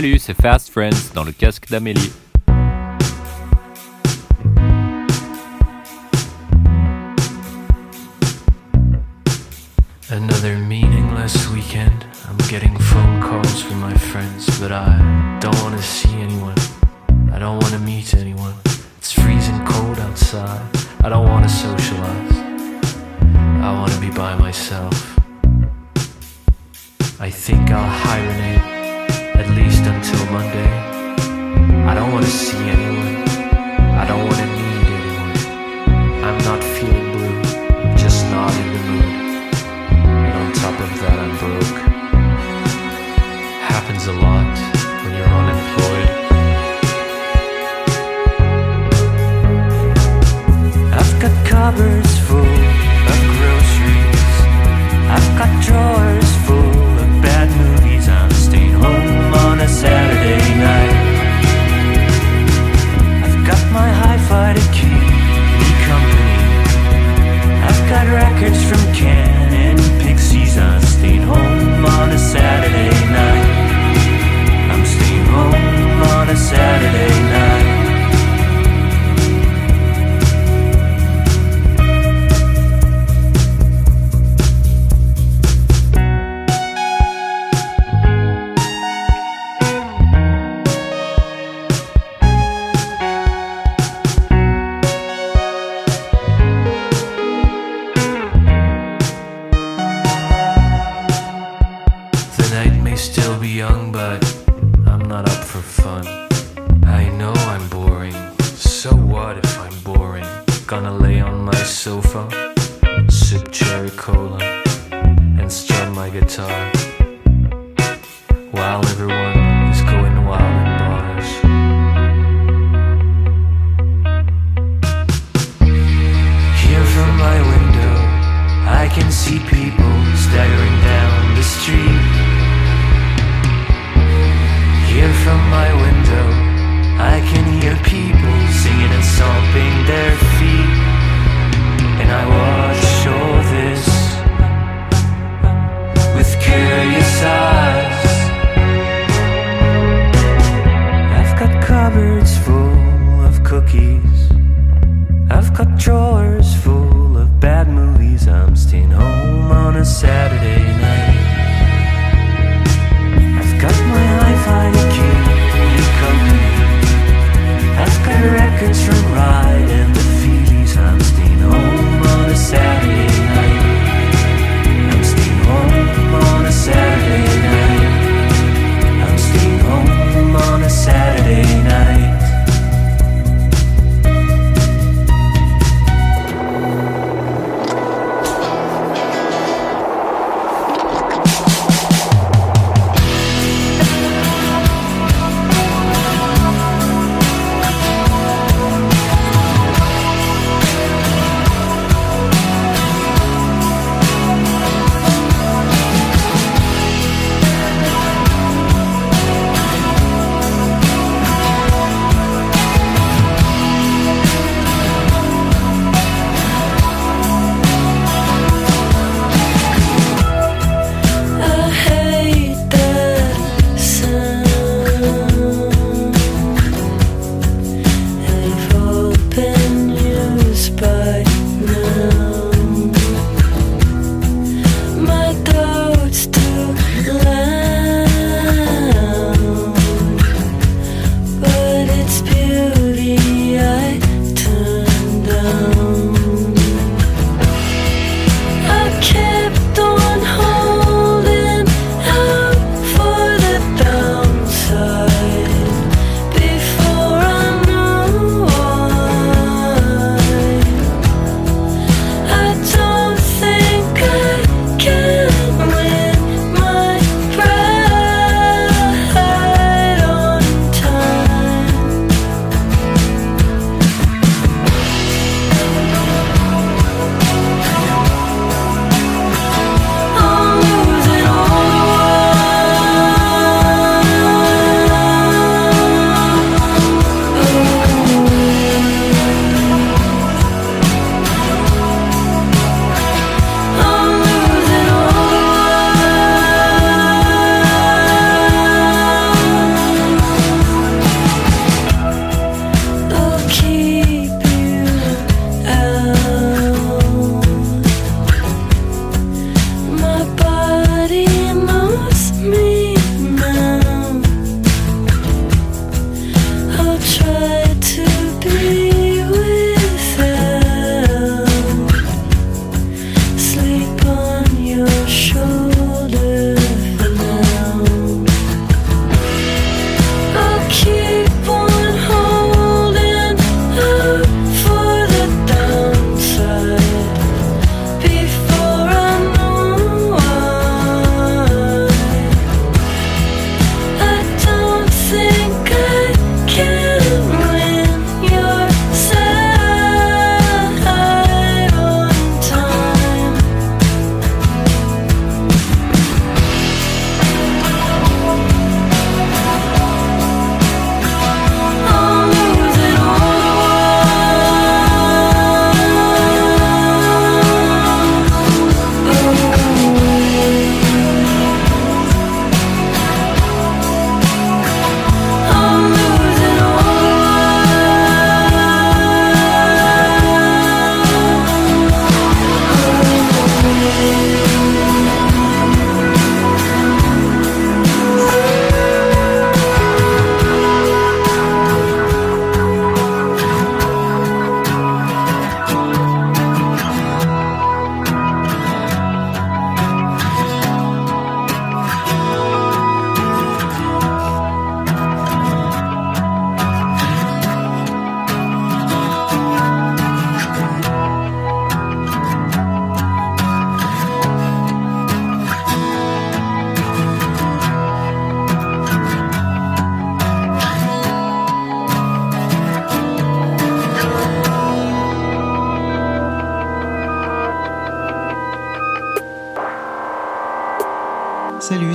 Salut, c'est Fast Friends dans le casque d'Amélie. night may still be young, but I'm not up for fun. I know I'm boring. So what if I'm boring? Gonna lay on my sofa, sip cherry cola, and strum my guitar while everyone.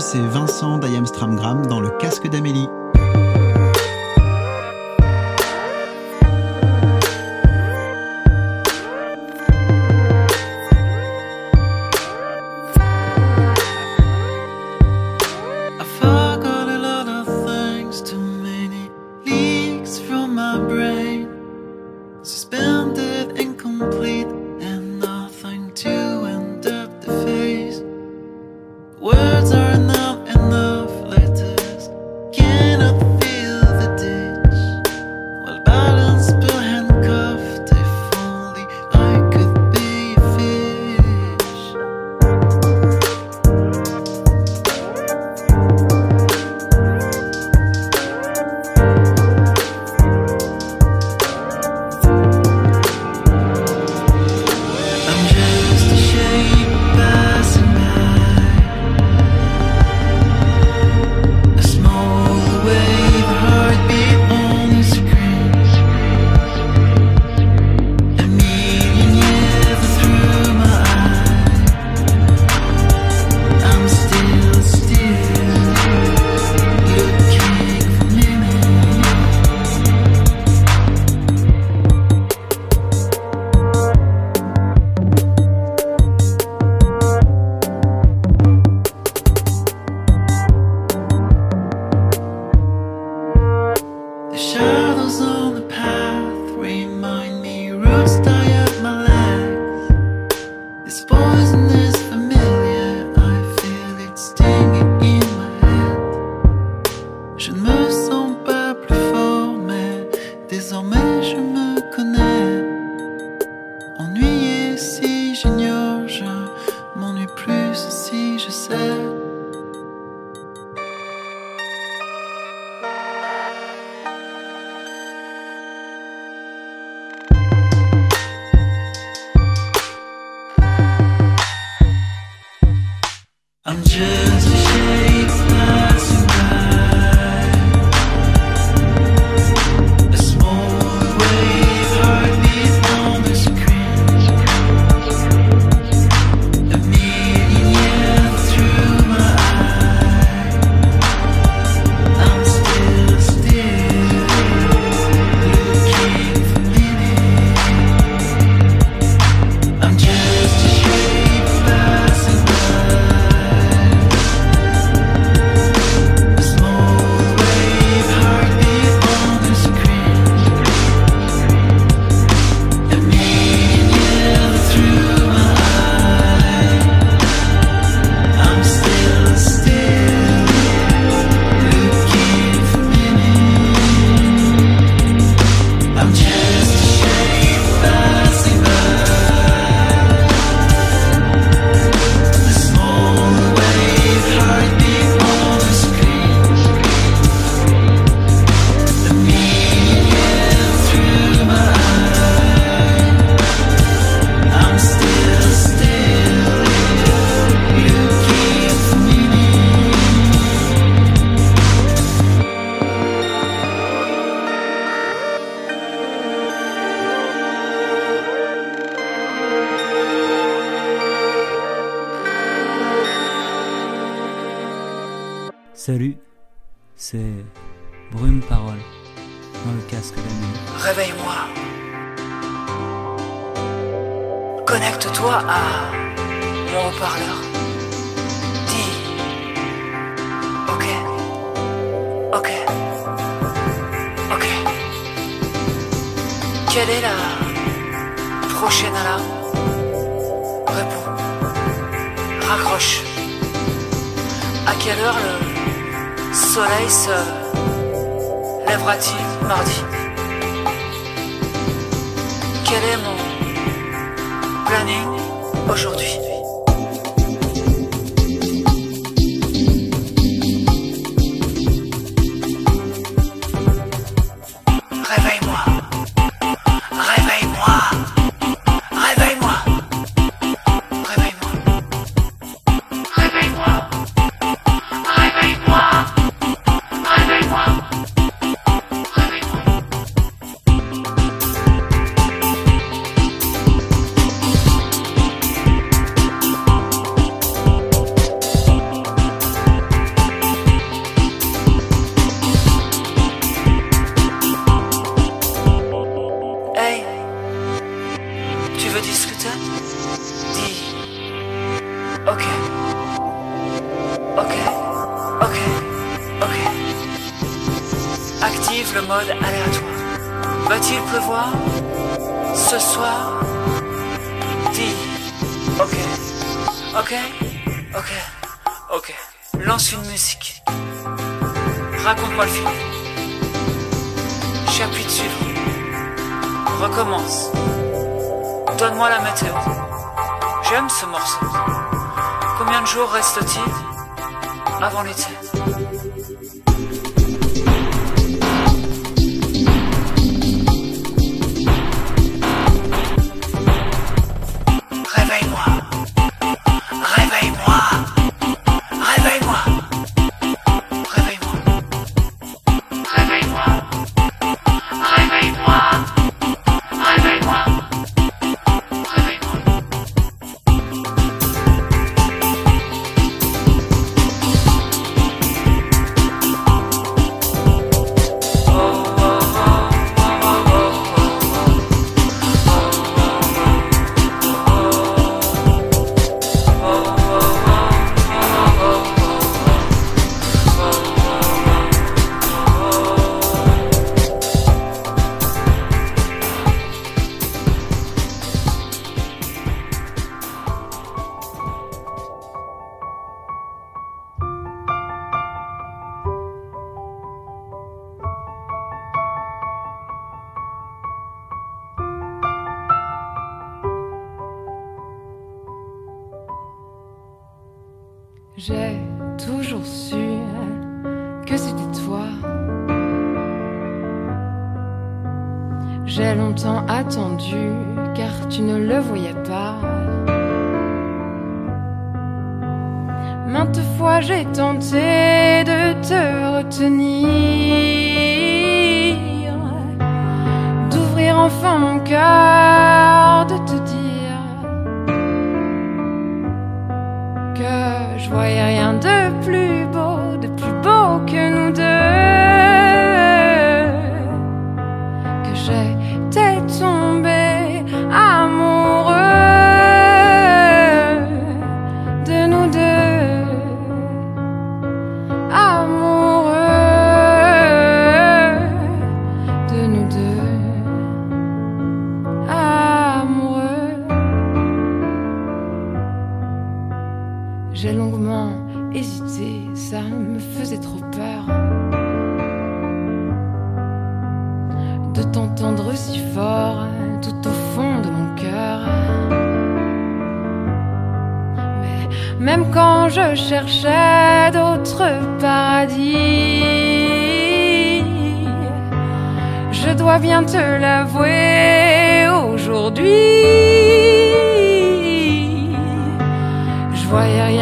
C'est Vincent d'Ayam Stramgram dans le casque d'Amélie. Raccroche. À quelle heure le soleil se lèvera-t-il mardi? Quel est mon planning aujourd'hui? le mode aléatoire. Va-t-il pleuvoir ce soir? Dis. Ok. Ok. Ok. Ok. Lance une musique. Raconte-moi le film. J'appuie dessus. Recommence. Donne-moi la météo. J'aime ce morceau. Combien de jours reste-t-il avant l'été?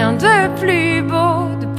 rien de plus beau, de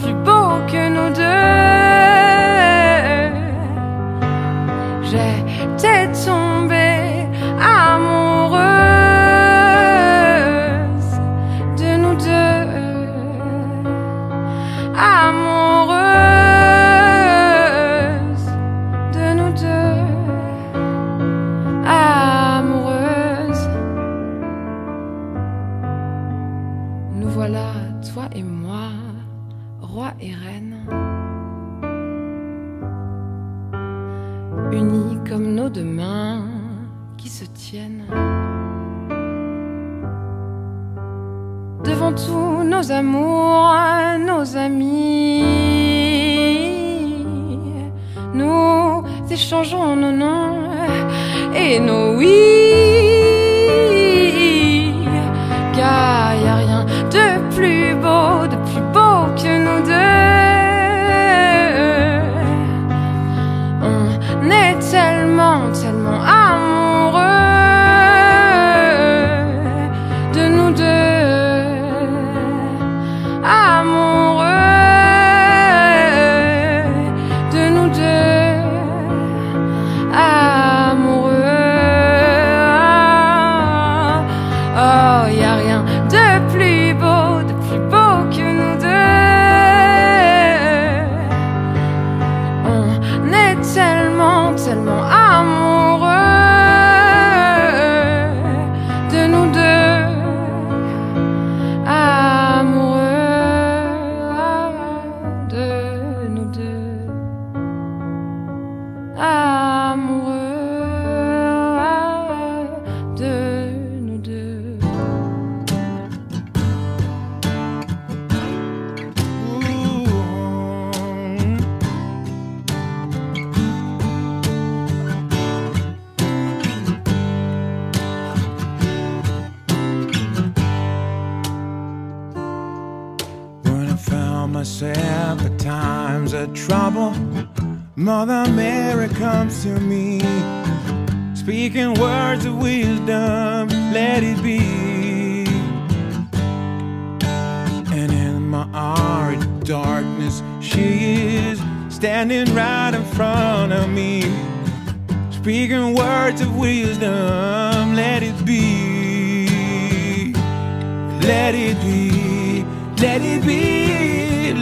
times trouble, Mother Mary comes to me, speaking words of wisdom, let it be. And in my of darkness, she is standing right in front of me, speaking words of wisdom, let it be. Let it be, let it be,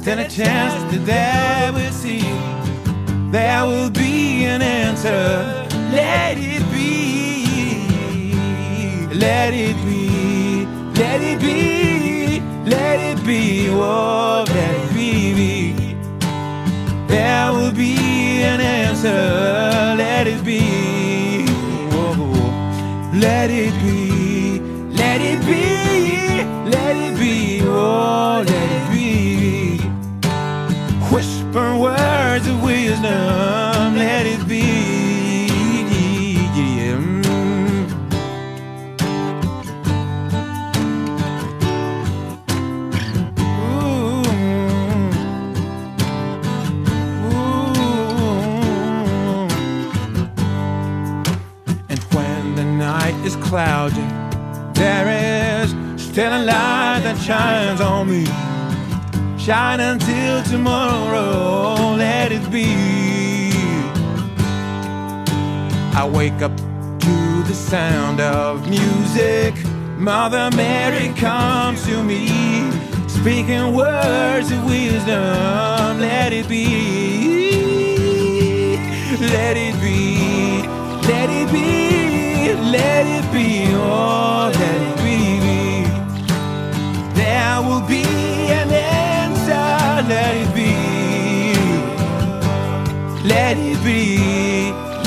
still a chance that they will see. There will be an answer. Let it be. Let it be. Let it be. Let it be. Oh, let it be. There will be an answer. Let it be. Oh, let it be. Let it be. Let it be. Oh, let it be. Whisper words of wisdom. Let it be. Yeah. Ooh. And when the night is cloudy, there is still a light that shines on me. Shine until tomorrow, let it be. I wake up to the sound of music. Mother Mary comes to me, speaking words of wisdom. Let it be, let it be, let it be, let it be, oh, let it be. There will be Let it be,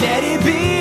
let it be,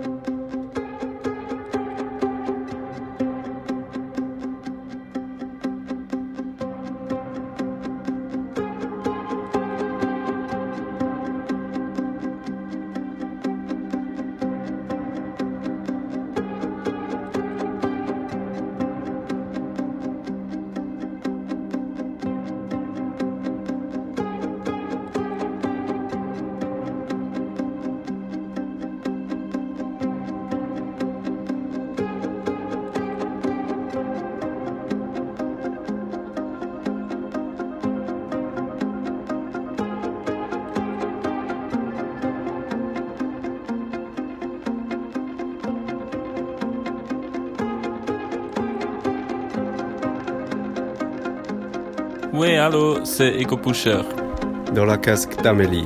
Oui, allô, c'est Eco Pusher. Dans la casque d'Amélie.